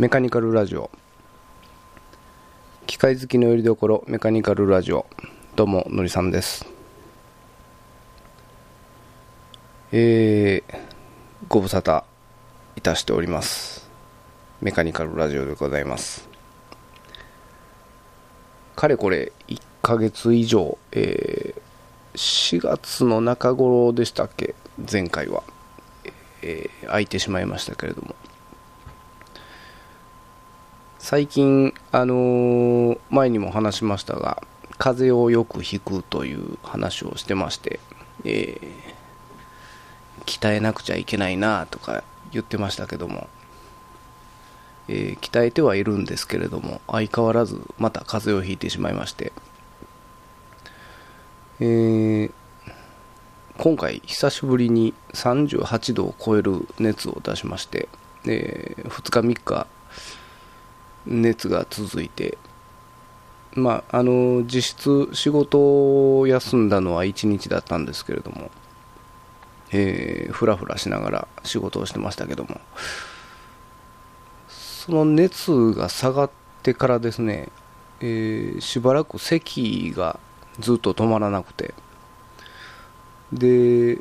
メカニカルラジオ。機械好きのよりどころメカニカルラジオ。どうものりさんです。えー、ご無沙汰いたしております。メカニカルラジオでございます。かれこれ1ヶ月以上、えー、4月の中頃でしたっけ？前回は、えー、空いてしまいましたけれども。最近、あのー、前にも話しましたが風邪をよくひくという話をしてまして、えー、鍛えなくちゃいけないなとか言ってましたけども、えー、鍛えてはいるんですけれども相変わらずまた風邪をひいてしまいまして、えー、今回久しぶりに38度を超える熱を出しまして、えー、2日3日熱が続いてまああの実質仕事を休んだのは1日だったんですけれどもえー、ふらふらしながら仕事をしてましたけどもその熱が下がってからですね、えー、しばらく咳がずっと止まらなくてで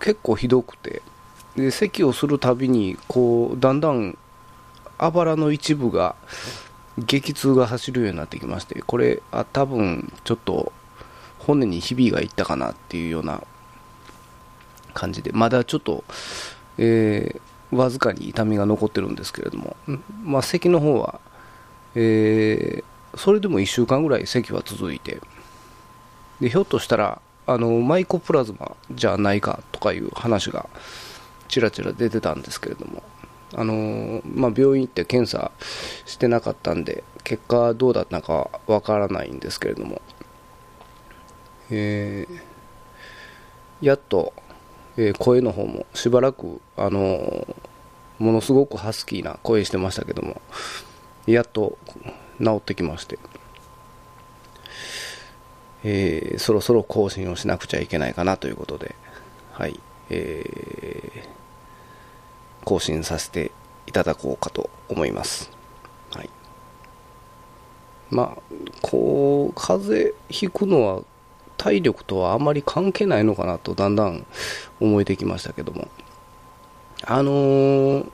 結構ひどくてで咳をするたびにこうだんだんあばらの一部が激痛が走るようになってきましてこれあ多分ちょっと骨にひびがいったかなっていうような感じでまだちょっと、えー、わずかに痛みが残ってるんですけれども、まあ、咳の方は、えー、それでも1週間ぐらい咳は続いてでひょっとしたらあのマイコプラズマじゃないかとかいう話がちらちら出てたんですけれどもあのまあ、病院行って検査してなかったんで結果どうだったかわからないんですけれども。えー、やっと、えー、声の方もしばらく、あのー、ものすごくハスキーな声してましたけどもやっと治ってきまして、えー、そろそろ更新をしなくちゃいけないかなということで、はい。えー、更新させていただこうかと思います。はい。まあ、こう風邪ひくのは体力とはあまり関係ないのかなとだんだん思えてきましたけども。あのー、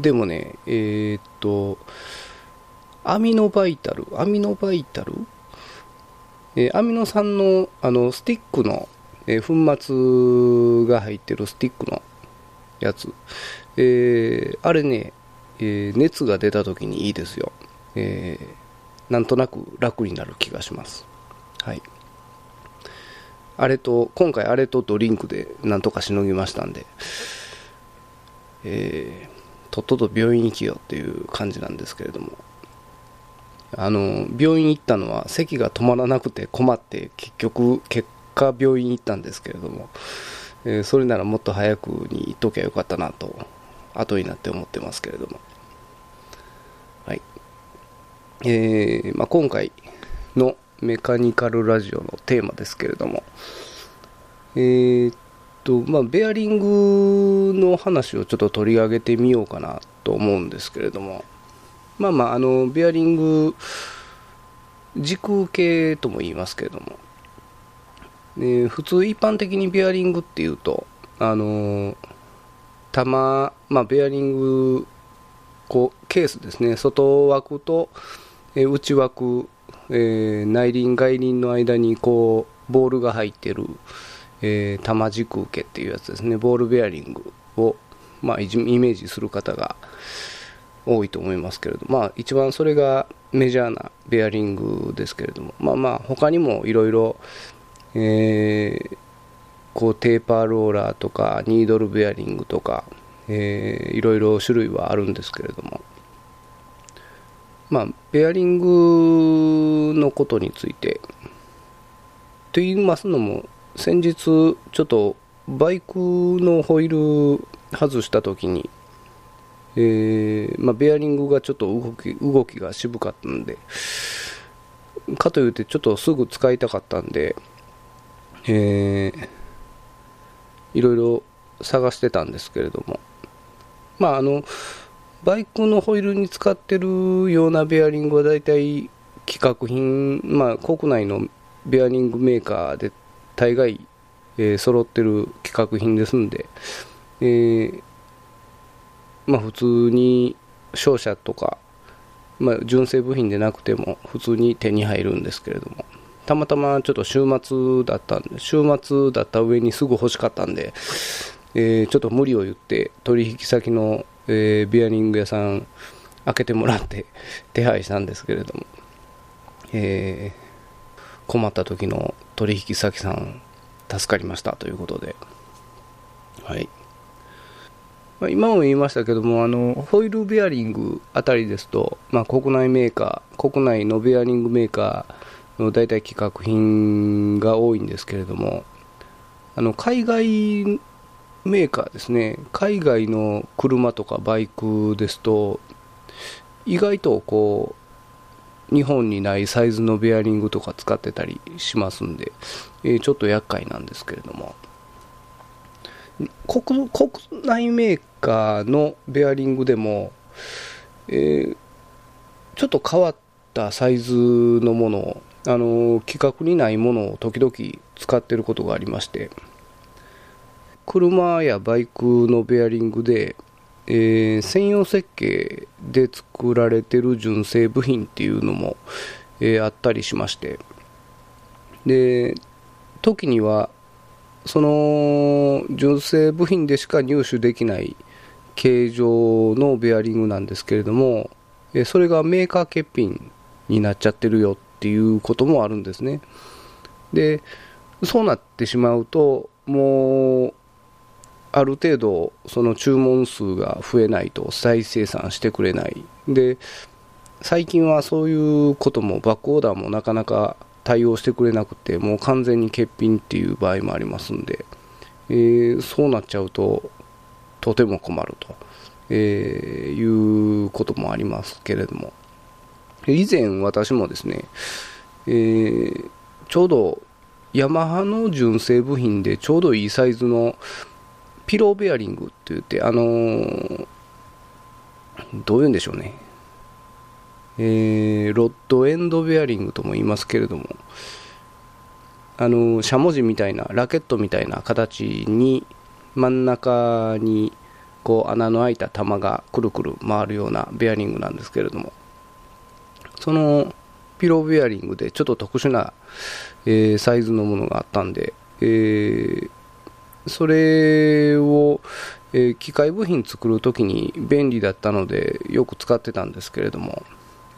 でもねえー、っとアミノバイタルアミノバイタル、えー、アミノ酸のあのスティックの、え粉末が入ってるスティックのやつ、えーあれね、え熱が出た時にいいですよ、えーなんとなく楽になる気がします。はい。あれと今回あれとドリンクでなんとかしのぎましたんで、えー、とっとと病院行きよっていう感じなんですけれども。あの病院行ったのは席が止まらなくて困って結局結果病院行ったんですけれども、えー、それならもっと早くに行っときゃよかったなと後になって思ってますけれども。はい。えーまあ、今回のメカニカルラジオのテーマですけれども、えー、っと、まあ、ベアリングの話をちょっと取り上げてみようかなと思うんですけれども、まあまあ、あの、ベアリング、時空系とも言いますけれども、で普通一般的にベアリングっていうと、あの、玉、まあ、ベアリング、こう、ケースですね、外枠と、内枠えー、内輪外輪の間にこうボールが入ってる、えー、玉軸受けっていうやつですね。ボールベアリングを、まあ、イメージする方が多いと思いますけれどまあ一番それがメジャーなベアリングですけれどもまあまあ他にもいろいろえこうテーパーローラーとかニードルベアリングとか、えー、いろいろ種類はあるんですけれども。まあ、ベアリングのことについて。と言いますのも先日ちょっとバイクのホイール外した時に、えー、まあ、ベアリングがちょっと動き動きが渋かったんでかといってちょっとすぐ使いたかったんで、えー、いろいろ探してたんですけれども。まああのバイクのホイールに使ってるようなベアリングは大体規格品、まあ、国内のベアリングメーカーで大概、えー、揃ってる規格品ですんで、えー、まあ、普通に商社とか、まあ、純正部品でなくても普通に手に入るんですけれども。たまたまちょっと週末だったんで週末だった上にすぐ欲しかったんで、えー、ちょっと無理を言って取引先のえー、ビアリング屋さん開けてもらって手配したんですけれども、えー、困った時の取引先さん助かりましたということで、はい。ま、今も言いましたけどもあのホイールベアリングあたりですと、まあ、国内メーカー国内のベアリングメーカー大体規格品が多いんですけれどもあの海外メーカーですね。海外の車とかバイクですと意外とこう日本にないサイズのベアリングとか使ってたりしますんで、えー、ちょっと厄介なんですけれども。国国内メーカーのベアリングでも、えー、ちょっと変わったサイズのものをあの規格にないものを時々使ってることがありまして車やバイクのベアリングで、えー、専用設計で作られてる純正部品っていうのも、えー、あったりしましてで時にはその純正部品でしか入手できない形状のベアリングなんですけれども、それがメーカー欠品になっちゃってるよっっていうこともあるんですね。でそうなってしまうともうある程度その注文数が増えないと再生産してくれない。で最近はそういうこともバックオーダーもなかなか対応してくれなくてもう完全に欠品っていう場合もありますんで、えー、そうなっちゃうととても困ると、えー、いうこともありますけれども。以前私もですね、えー、ちょうどヤマハの純正部品でちょうどいいサイズのピローベアリングって言って、あのー、どういうんでしょうね。えー、ロッドエンドベアリングとも言いますけれども、あのしゃもじみたいな、ラケットみたいな形に、真ん中にこう穴の開いた玉がくるくる回るようなベアリングなんですけれども、そのピローベアリングでちょっと特殊な、えー、サイズのものがあったんで、えー、それを、えー、機械部品作るときに便利だったのでよく使ってたんですけれども、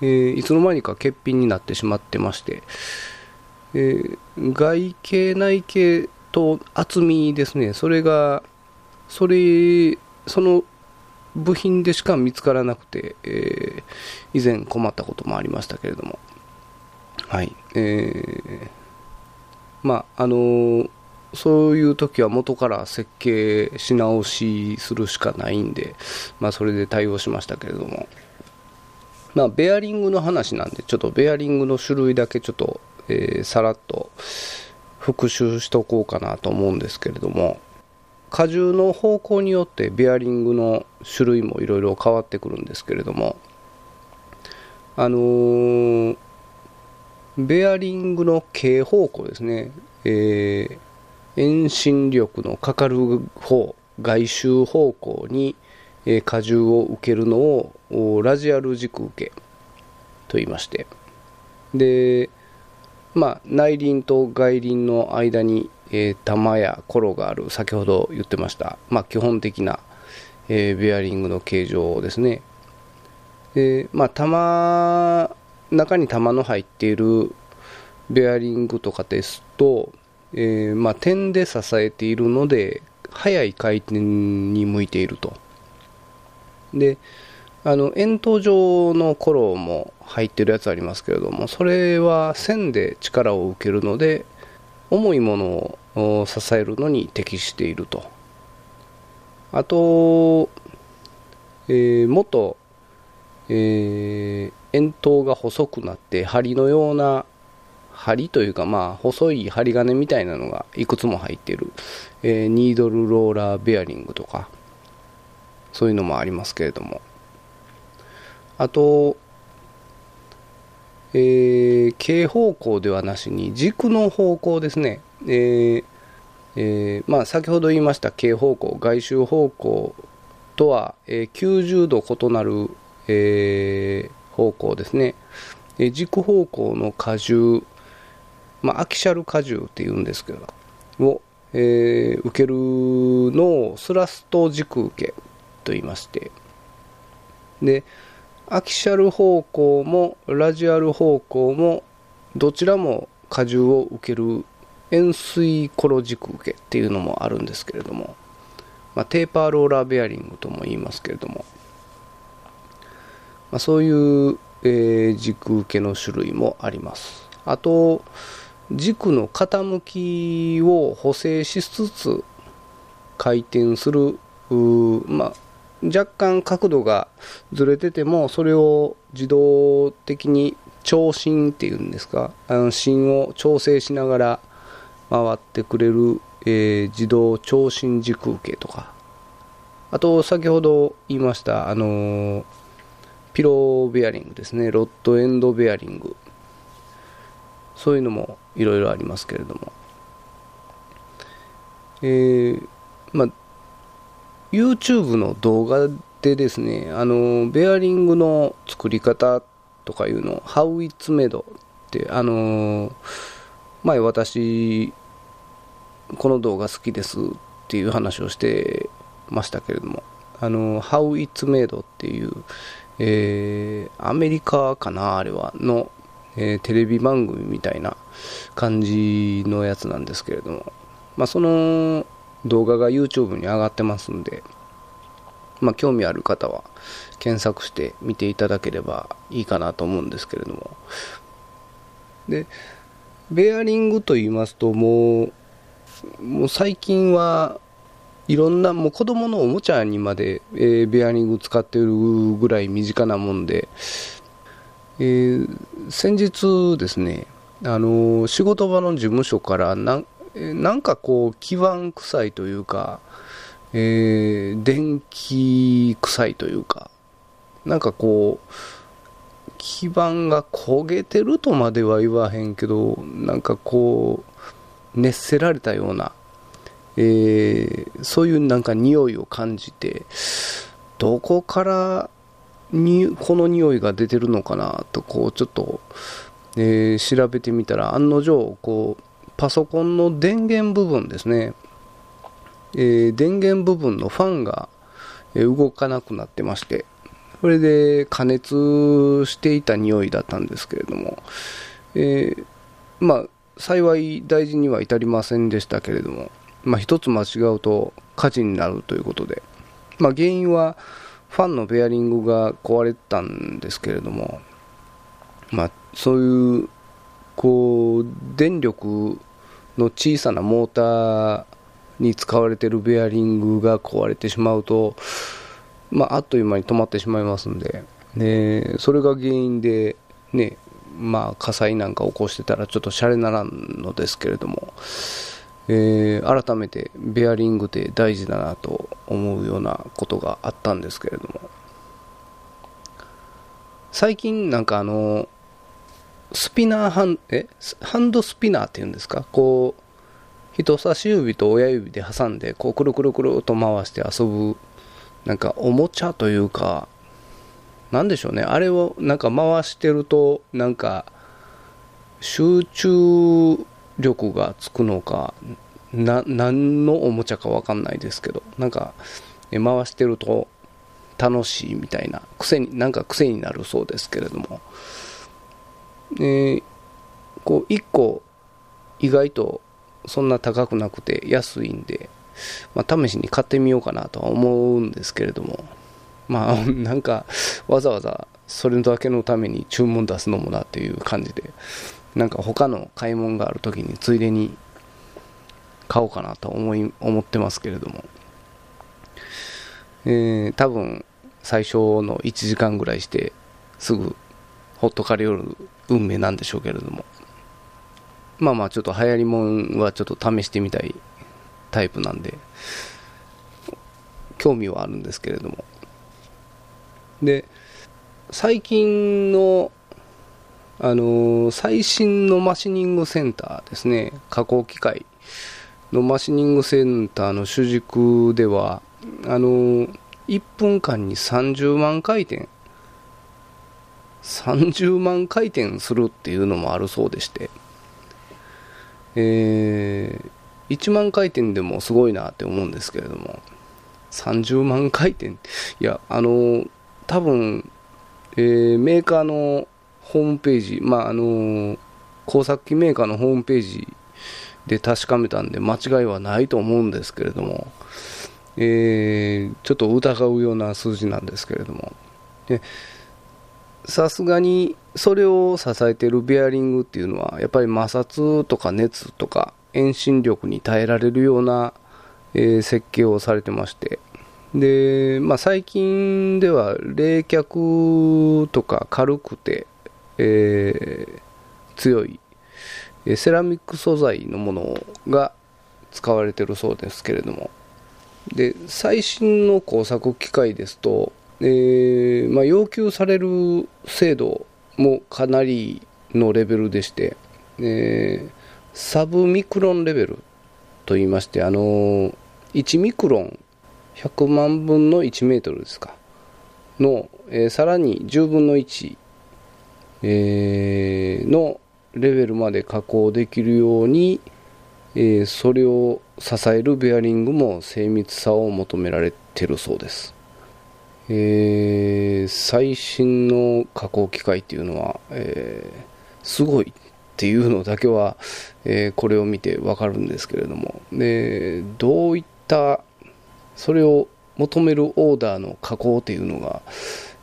えー、いつの間にか欠品になってしまってまして、えー、外形内形と厚みですね。それがそれその部品でしか見つからなくて、えー、以前困ったこともありましたけれども。はい。えー、まああのーそういう時は元から設計し直しするしかないんで、まあ、それで対応しましたけれども、まあ、ベアリングの話なんでちょっとベアリングの種類だけちょっと、えー、さらっと復習しとこうかなと思うんですけれども。荷重の方向によってベアリングの種類もいろいろ変わってくるんですけれどもあのー、ベアリングの径方向ですね、えー遠心力のかかる方外周方向に荷重を受けるのをラジアル軸受けと言いまして。でまあ内輪と外輪の間に、えー、玉やコロがある先ほど言ってました、まあ、基本的な、えー、ベアリングの形状ですね。でまあ玉中に玉の入っているベアリングとかですとえー、まあ、点で支えているので速い回転に向いていると。であの円筒状のコロも入ってるやつありますけれどもそれは線で力を受けるので重いものを支えるのに適していると。あと、えー、もっと、えー、円筒が細くなって針のような針というか、まあ、細い針金みたいなのがいくつも入っている、えー、ニードルローラーベアリングとか、そういうのもありますけれども、あと、えー、径方向ではなしに軸の方向ですね、えーえー、まあ、先ほど言いました径方向外周方向とは、えー、90度異なる、え、方向ですね、え軸方向の荷重、まあ、アキシャル荷重っていうんですけどを、え受けるのをスラスト軸受けと言いまして。でアキシャル方向もラジアル方向もどちらも荷重を受ける円錐コロ軸受けっていうのもあるんですけれども、まあ、テーパーローラーベアリングとも言いますけれども、まあ、そういう、えー、軸受けの種類もあります。あと軸の傾きを補正しつつ回転するまあ、若干角度がずれててもそれを自動的に長針っていうんですか？あの芯を調整しながら回ってくれる、えー、自動長針軸受けとか。あと先ほど言いましたあのー、ピローベアリングですね。ロッドエンドベアリング。そういうのもいろいろありますけれども。えー、まあ YouTube の動画でですね、あの、ベアリングの作り方とかいうの、How It's Made って、あの、前私、この動画好きですっていう話をしてましたけれども、あの、How It's Made っていう、えー、アメリカかな、あれは、の、えー、テレビ番組みたいな感じのやつなんですけれども、まあ、その動画が YouTube に上がってますんで、まあ、興味ある方は検索して見ていただければいいかなと思うんですけれども。でベアリングと言いますともうもう最近はいろんなもう子供のおもちゃにまで、えー、ベアリング使ってるぐらい身近なもんで、えー、先日ですねあの仕事場の事務所からななんかこう基盤臭いというか、えー、電気臭いというかなんかこう基盤が焦げてるとまでは言わへんけどなんかこう熱せられたような、えー、そういうなんか匂いを感じてどこからにこの匂いが出てるのかなとこうちょっと、えー、調べてみたら案の定こうパソコンの電源部分ですね、えー、電源部分のファンが動かなくなってまして、それで加熱していた匂いだったんですけれども、えー、まあ、幸い大事には至りませんでしたけれども、まあ、一つ間違うと火事になるということで、まあ、原因はファンのベアリングが壊れたんですけれども、まあ、そういうこう電力の小さなモーターに使われているベアリングが壊れてしまうと、まあ、あっという間に止まってしまいますんで、でそれが原因で、ねまあ、火災なんか起こしてたらちょっとシャレならんのですけれども、えー、改めてベアリングって大事だなと思うようなことがあったんですけれども。最近なんかあのスピナーハン、え？ハンドスピナーっていうんですか？こう、人差し指と親指で挟んで、こう、くるくるくると回して遊ぶ、なんか、おもちゃというか、なんでしょうね。あれを、なんか回してると、なんか、集中力がつくのか、な、何のおもちゃかわかんないですけど、なんか、回してると楽しいみたいな、癖に、なんか癖になるそうですけれども、えこう1個意外とそんな高くなくて安いんで、まあ、試しに買ってみようかなとは思うんですけれども。まあ なんかわざわざそれだけのために注文出すのもなっていう感じでなんか他の買い物がある時についでに買おうかなと思い思ってますけれども、えー、多分最初の1時間ぐらいしてすぐほっとかれよる運命なんでしょうけれども。まあまあちょっと流行りもんはちょっと試してみたいタイプなんで興味はあるんですけれども。で最近のあの最新のマシニングセンターですね。加工機械のマシニングセンターの主軸ではあの1分間に30万回転30万回転するっていうのもあるそうでして、えー、1万回転でもすごいなって思うんですけれども。30万回転。いやあの多分、えー、メーカーのホームページまああの工作機メーカーのホームページで確かめたんで間違いはないと思うんですけれども、えー、ちょっと疑うような数字なんですけれども。さすがにそれを支えているベアリングっていうのはやっぱり摩擦とか熱とか遠心力に耐えられるような、えー、設計をされてまして。で、まあ、最近では冷却とか軽くて、えー、強いセラミック素材のものが使われてるそうですけれども。で最新の工作機械ですと、えー、まあ、要求される精度もかなりのレベルでして、えー、サブミクロンレベルといいましてあの1ミクロン100万分の1メートルですかの、えー、さらに10分の1、えー、のレベルまで加工できるように、えー、それを支えるベアリングも精密さを求められてるそうです、えー、最新の加工機械っていうのは、えー、すごいっていうのだけは、えー、これを見てわかるんですけれども。でどういったそれを求めるオーダーの加工っていうのが、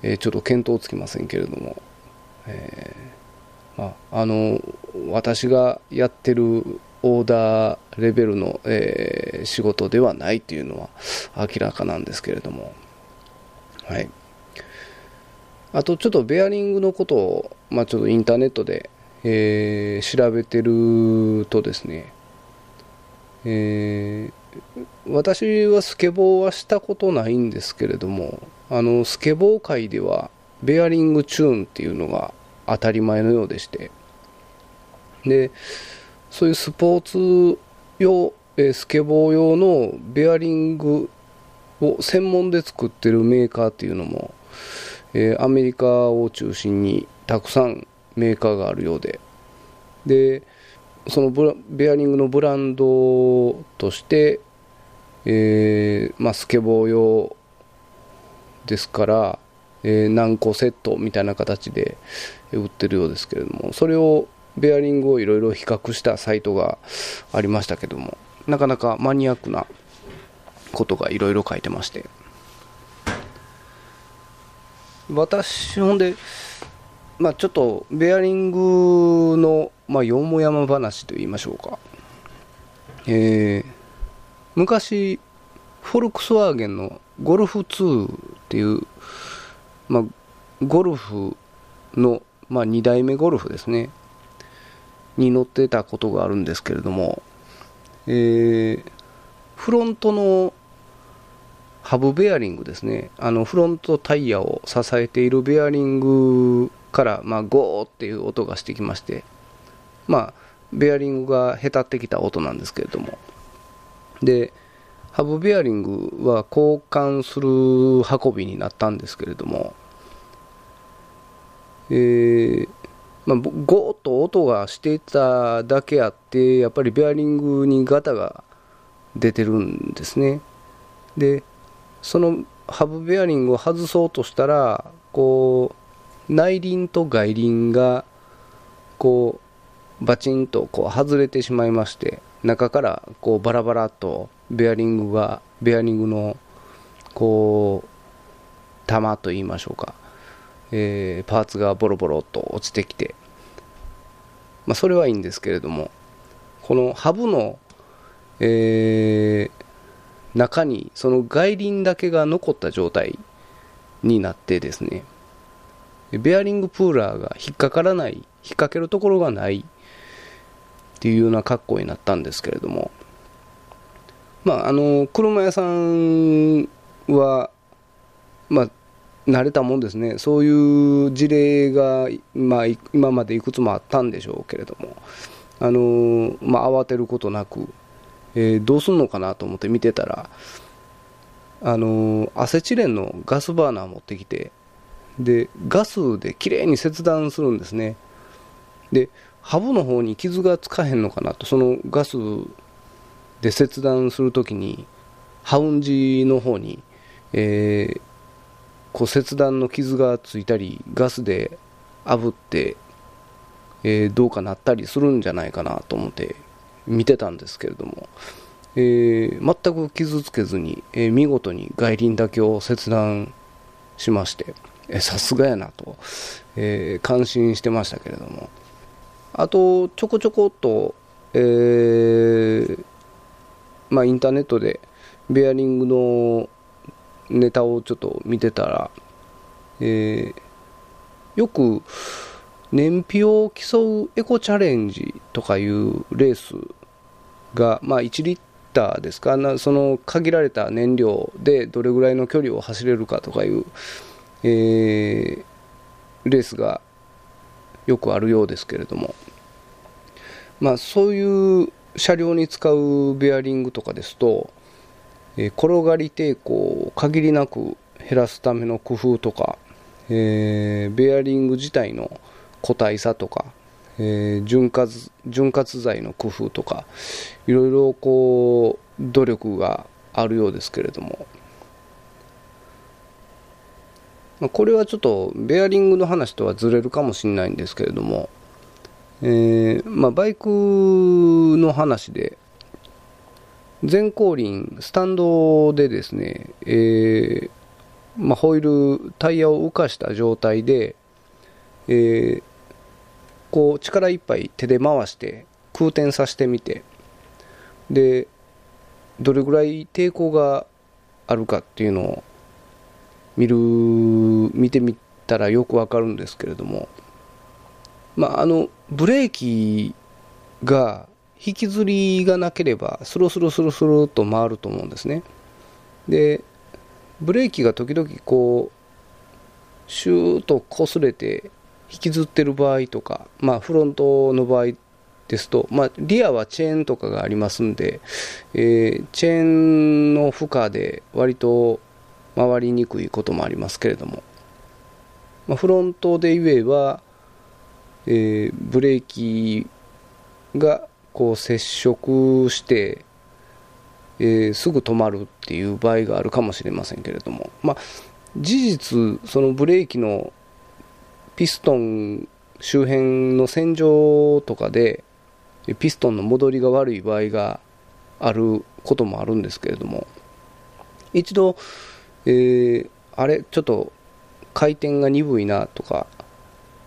えちょっと見当つきませんけれども、えまあ、あの私がやってるオーダーレベルの、え、仕事ではないというのは明らかなんですけれども、はい、あとちょっとベアリングのことを、まあ、ちょっとインターネットで、えー、調べてるとですね、えー、私はスケボーはしたことないんですけれどもあのスケボー界ではベアリングチューンっていうのが当たり前のようでしてでそういうスポーツ用スケボー用のベアリングを専門で作ってるメーカーっていうのも、えー、アメリカを中心にたくさんメーカーがあるようで。でそのベアリングのブランドとして、えーまあ、スケボー用ですから、えー、何個セットみたいな形で売ってるようですけれどもそれをベアリングをいろいろ比較したサイトがありましたけどもなかなかマニアックなことがいろいろ書いてまして。私ほんでまあちょっとベアリングの、まあ、よもやま話と言いましょうか。えー、昔フォルクスワーゲンのゴルフ2っていう、まあ、ゴルフの、まあ、2代目ゴルフですね。に乗ってたことがあるんですけれども、えー、フロントのハブベアリングですね。あのフロントタイヤを支えているベアリングから、まあ、ゴーっていう音がしてきましてまあベアリングがへたってきた音なんですけれども。でハブベアリングは交換する運びになったんですけれどもえー、まあ、ゴーッと音がしていただけあってやっぱりベアリングにガタが出てるんですね。でそのハブベアリングを外そうとしたらこう内輪と外輪がこうバチンとこう外れてしまいまして中からこうバラバラとベアリングがベアリングのこう玉と言いましょうか。えー、パーツがボロボロと落ちてきて、まあ、それはいいんですけれどもこのハブの、えー、中にその外輪だけが残った状態になってですねベアリングプーラーが引っかからない引っ掛けるところがないっていうような格好になったんですけれどもまああの車屋さんはまあ慣れたもんですね。そういう事例が、まあ、今までいくつもあったんでしょうけれども、あのまあ、慌てることなく、えー、どうすんのかなと思って見てたら、あのアセチレンのガスバーナー持ってきてでガスできれいに切断するんですね。でハブの方に傷がつかへんのかなとそのガスで切断するときにハウンジの方に、えー、こう切断の傷がついたりガスで炙って、えー、どうかなったりするんじゃないかなと思って見てたんですけれども、えー、全く傷つけずに、えー、見事に外輪だけを切断しましてさすがやなと、えー、感心してましたけれども。あとちょこちょこっと、えーまあ、インターネットでベアリングのネタをちょっと見てたら、えー、よく燃費を競うエコチャレンジとかいうレースが、まあ、1リッターですか？なその限られた燃料でどれぐらいの距離を走れるかとかいう、えー、レースがよくあるようですけれども、まあ、そういう車両に使うベアリングとかですと、えー、転がり抵抗を限りなく減らすための工夫とか、えー、ベアリング自体の固体さとか、えー、潤滑潤滑剤の工夫とかいろいろこう努力があるようですけれども、まあ、これはちょっとベアリングの話とはずれるかもしれないんですけれども、えーまあ、バイクの話で前後輪スタンドでですね、えーまあ、ホイールタイヤを浮かした状態で、えー、こう力いっぱい手で回して空転させてみて。でどれぐらい抵抗があるかっていうのを見る見てみたらよくわかるんですけれども。まああのブレーキが引きずりがなければスルスルスルスルと回ると思うんですね。でブレーキが時々こうシューッと擦れて引きずってる場合とか、まあ、フロントの場合ですと、まあ、リアはチェーンとかがありますんで、えー、チェーンの負荷で割と回りにくいこともありますけれども、まあ、フロントで言えば、えー、ブレーキがこう接触して、えー、すぐ止まるっていう場合があるかもしれませんけれども、まあ、事実そのブレーキのピストン周辺の洗浄とかでピストンの戻りが悪い場合があることもあるんですけれども一度、えー、あれちょっと回転が鈍いなとか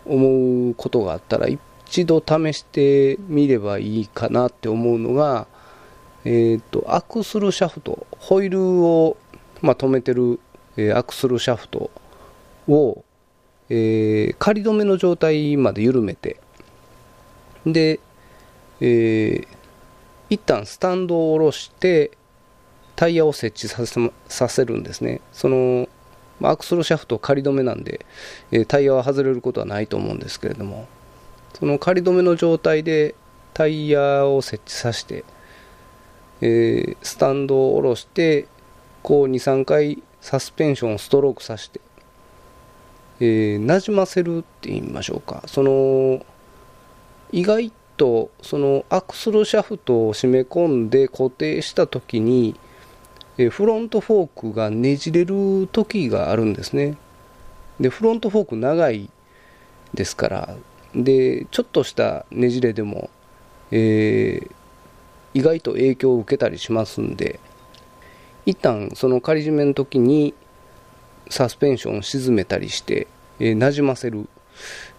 思うことがあったら一度試してみればいいかなって思うのが、えーと、アクスルシャフトホイールを、まあ、止めてる、えー、アクスルシャフトをえー、仮止めの状態まで緩めてで、えー、一旦スタンドを下ろしてタイヤを設置させさせるんですね。そのアクスルシャフト仮止めなんで、え、タイヤは外れることはないと思うんですけれどもその仮止めの状態でタイヤを設置させて、えー、スタンドを下ろしてこう23回サスペンションをストロークさせてえー、なじませるって言いましょうか。その意外とそのアクスルシャフトを締め込んで固定した時に、えー、フロントフォークがねじれる時があるんですね。でフロントフォーク長いですからでちょっとしたねじれでも、えー、意外と影響を受けたりしますんで一旦その仮締めの時にサスペンションを沈めたりして、えー、なじませる、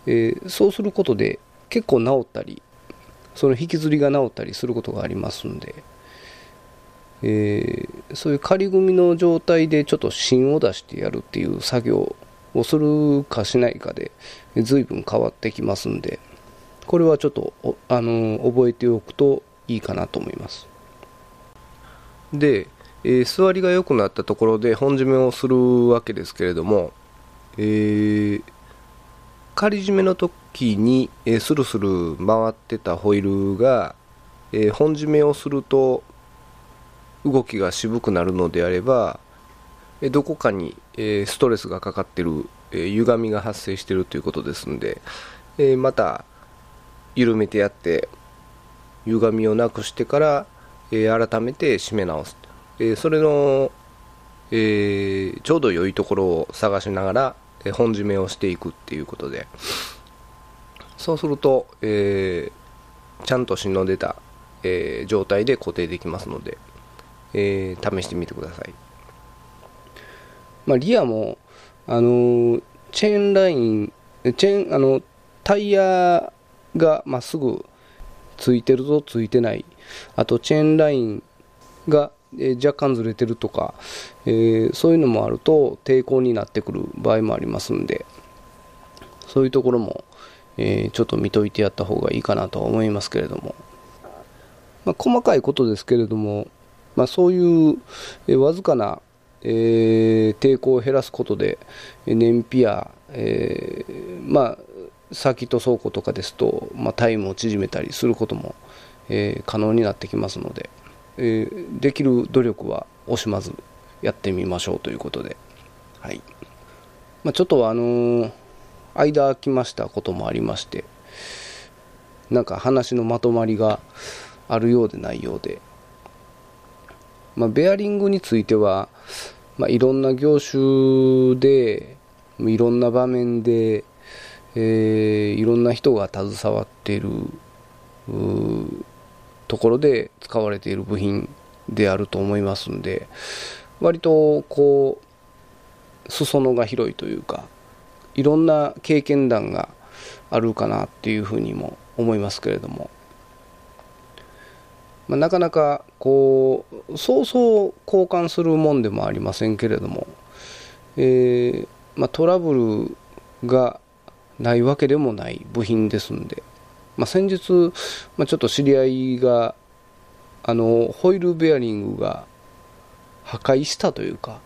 えー、そうすることで結構治ったりその引きずりが治ったりすることがありますんで、えー、そういう仮組みの状態でちょっと芯を出してやるっていう作業をするかしないかで随分変わってきますんでこれはちょっとあの覚えておくといいかなと思います。でえー、座りが良くなったところで本締めをするわけですけれども、えー、仮締めの時に、えー、スルスル回ってたホイールが、えー、本締めをすると動きが渋くなるのであれば、えどこかに、えストレスがかかってる、え歪みが発生してるということですんで、えまた緩めてやって歪みをなくしてから、え改めて締め直す、えそれの、えちょうど良いところを探しながら、え本締めをしていくっていうことで。そうすると、えちゃんと芯の出た、え状態で固定できますので、え、試してみてください、まあ、リアも、あの、チェーンラインチェーンあのタイヤがまっすぐついてるとついてない。あとチェーンラインが、えー、若干ずれてるとか、えー、そういうのもあると抵抗になってくる場合もありますんでそういうところも、えー、ちょっと見といてやった方がいいかなとは思いますけれども、まあ、細かいことですけれどもまあ、そういう、えわずかな、え、抵抗を減らすことで燃費や、えー、まあ、サーキット走行とかですと、まあ、タイムを縮めたりすることも、え、可能になってきますので、えー、できる努力は惜しまずやってみましょうということで、はい。まあ、ちょっとあのー、間空きましたこともありましてなんか話のまとまりがあるようでないようで。まあ、ベアリングについては、まあ、いろんな業種でいろんな場面で、えー、いろんな人が携わっているところで使われている部品であると思いますんで割とこう裾野が広いというかいろんな経験談があるかなっていうふうにも思いますけれども。まあ、なかなかこうそうそう交換するもんでもありませんけれども、えー、まあ、トラブルがないわけでもない部品ですんで、まあ、先日、まあちょっと知り合いがあのホイールベアリングが破壊したというか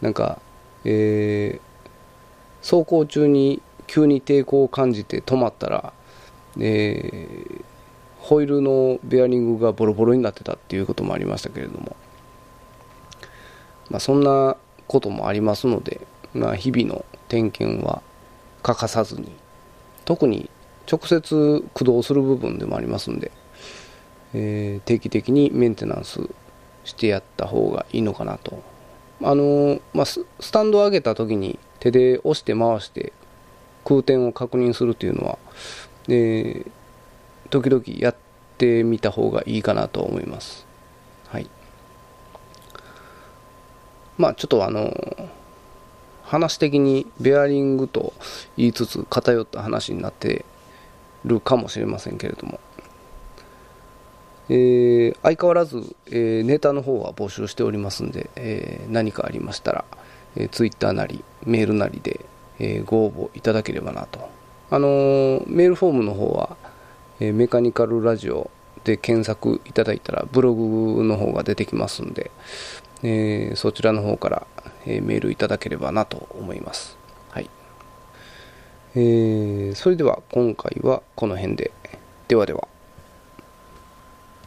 なんか、えー、走行中に急に抵抗を感じて止まったら、えーホイールのベアリングがボロボロになってたっていうこともありましたけれども、まあ、そんなこともありますので、まあ、日々の点検は欠かさずに特に直接駆動する部分でもありますんで、えー、定期的にメンテナンスしてやった方がいいのかなとあのまあ、スタンドを上げた時に手で押して回して空転を確認するというのは、えー、時々やってみた方がいいかなと思います。はい。まあちょっとあの、話的にベアリングと言いつつ偏った話になってるかもしれませんけれども、えー、相変わらず、えー、ネタの方は募集しておりますんで、えー、何かありましたら、えー、ツイッターなりメールなりで、えご応募いただければなと。あのメールフォームの方はえメカニカルラジオで検索いただいたらブログの方が出てきますんで、え、そちらの方から、えメールいただければなと思います。えー、それでは今回はこの辺で。ではでは。